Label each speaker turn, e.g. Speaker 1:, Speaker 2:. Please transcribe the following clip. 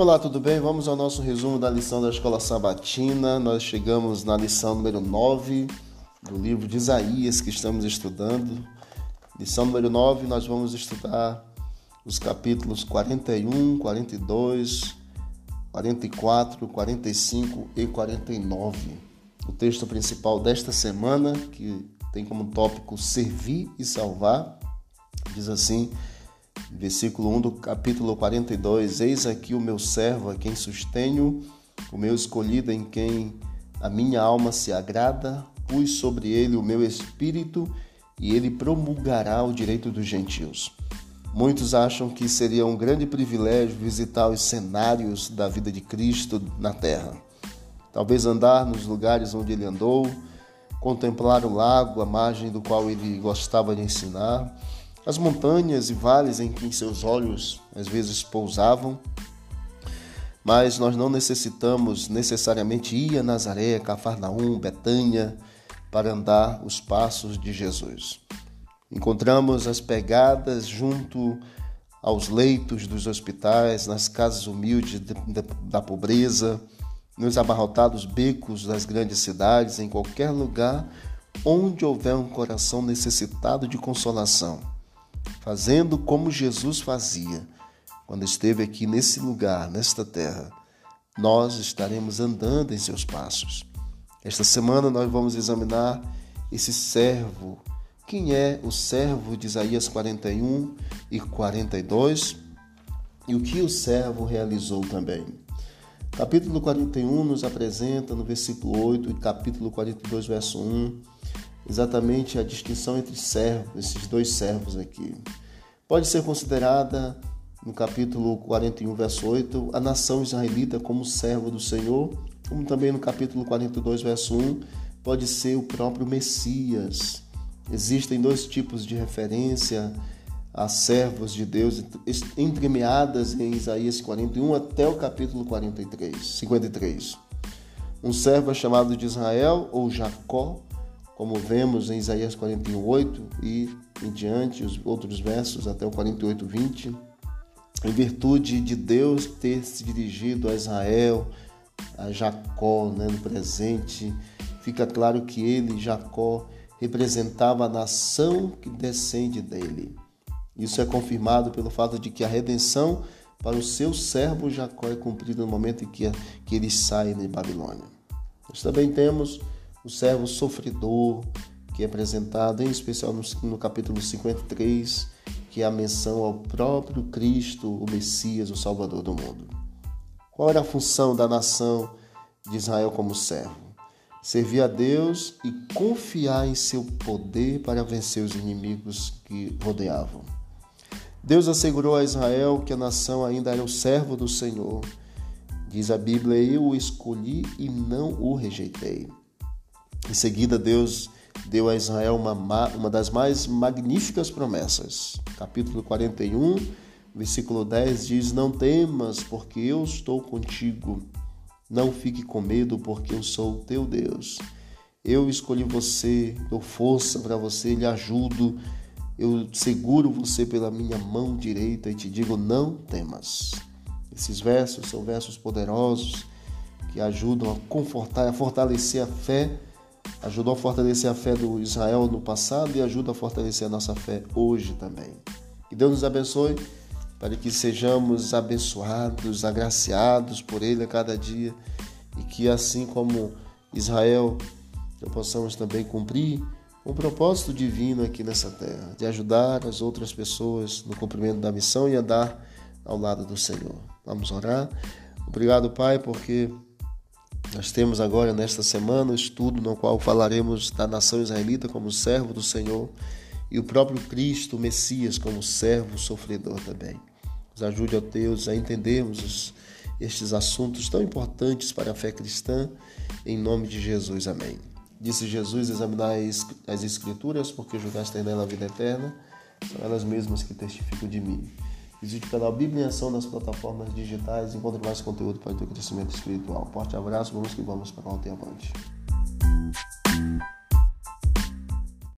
Speaker 1: Olá, tudo bem? Vamos ao nosso resumo da lição da Escola Sabatina. Nós chegamos na lição número 9 do livro de Isaías que estamos estudando. Lição número 9, nós vamos estudar os capítulos 41, 42, 44, 45 e 49. O texto principal desta semana, que tem como tópico servir e salvar, diz assim: versículo 1 do capítulo 42: Eis aqui o meu servo, a quem sustenho, o meu escolhido, em quem a minha alma se agrada, pus sobre ele o meu espírito e ele promulgará o direito dos gentios. Muitos acham que seria um grande privilégio visitar os cenários da vida de Cristo na terra. Talvez andar nos lugares onde ele andou, contemplar o lago, a margem do qual ele gostava de ensinar as montanhas e vales em que seus olhos às vezes pousavam. Mas nós não necessitamos necessariamente ir a Nazaré, Cafarnaum, Betânia para andar os passos de Jesus. Encontramos as pegadas junto aos leitos dos hospitais, nas casas humildes da pobreza, nos abarrotados becos das grandes cidades, em qualquer lugar onde houver um coração necessitado de consolação fazendo como Jesus fazia quando esteve aqui nesse lugar, nesta terra. Nós estaremos andando em seus passos. Esta semana nós vamos examinar esse servo. Quem é o servo de Isaías 41 e 42 e o que o servo realizou também. Capítulo 41 nos apresenta no versículo 8 e capítulo 42, verso 1, exatamente a distinção entre servos, esses dois servos aqui. Pode ser considerada, no capítulo 41, verso 8, a nação israelita como servo do Senhor, como também no capítulo 42, verso 1, pode ser o próprio Messias. Existem dois tipos de referência a servos de Deus entremeadas em Isaías 41 até o capítulo 43, 53. Um servo é chamado de Israel ou Jacó, como vemos em Isaías 41, 8 e em diante, os outros versos até o 48, 20, em virtude de Deus ter se dirigido a Israel, a Jacó, né, no presente, fica claro que ele, Jacó, representava a nação que descende dele. Isso é confirmado pelo fato de que a redenção para o seu servo Jacó é cumprida no momento em que, que eles saem de Babilônia. Nós também temos o servo sofredor, que é apresentado em especial no, no capítulo 53, que é a menção ao próprio Cristo, o Messias, o Salvador do mundo. Qual era a função da nação de Israel como servo? Servir a Deus e confiar em seu poder para vencer os inimigos que rodeavam. Deus assegurou a Israel que a nação ainda era o servo do Senhor. Diz a Bíblia: Eu o escolhi e não o rejeitei. Em seguida, Deus deu a Israel uma, uma das mais magníficas promessas. Capítulo 41, versículo 10 diz: Não temas, porque eu estou contigo. Não fique com medo, porque eu sou o teu Deus. Eu escolhi você, dou força para você, lhe ajudo. Eu seguro você pela minha mão direita e te digo: não temas. Esses versos são versos poderosos que ajudam a confortar, a fortalecer a fé ajudou a fortalecer a fé do Israel no passado e ajuda a fortalecer a nossa fé hoje também. Que Deus nos abençoe para que sejamos abençoados, agraciados por Ele a cada dia e que assim como Israel, possamos também cumprir um propósito divino aqui nessa terra, de ajudar as outras pessoas no cumprimento da missão e andar ao lado do Senhor. Vamos orar. Obrigado, Pai, porque nós temos agora nesta semana um estudo no qual falaremos da nação israelita como servo do Senhor e o próprio Cristo, o Messias, como servo sofredor também. Nos ajude, ó Deus, a entendermos os, estes assuntos tão importantes para a fé cristã, em nome de Jesus. Amém. Disse Jesus: examinar as Escrituras, porque julgaste nela a vida eterna, são elas mesmas que testificam de mim. Visite o canal Bíblia Ação nas plataformas digitais e encontre mais conteúdo para o teu crescimento espiritual. Forte abraço, vamos que vamos para ontem avante.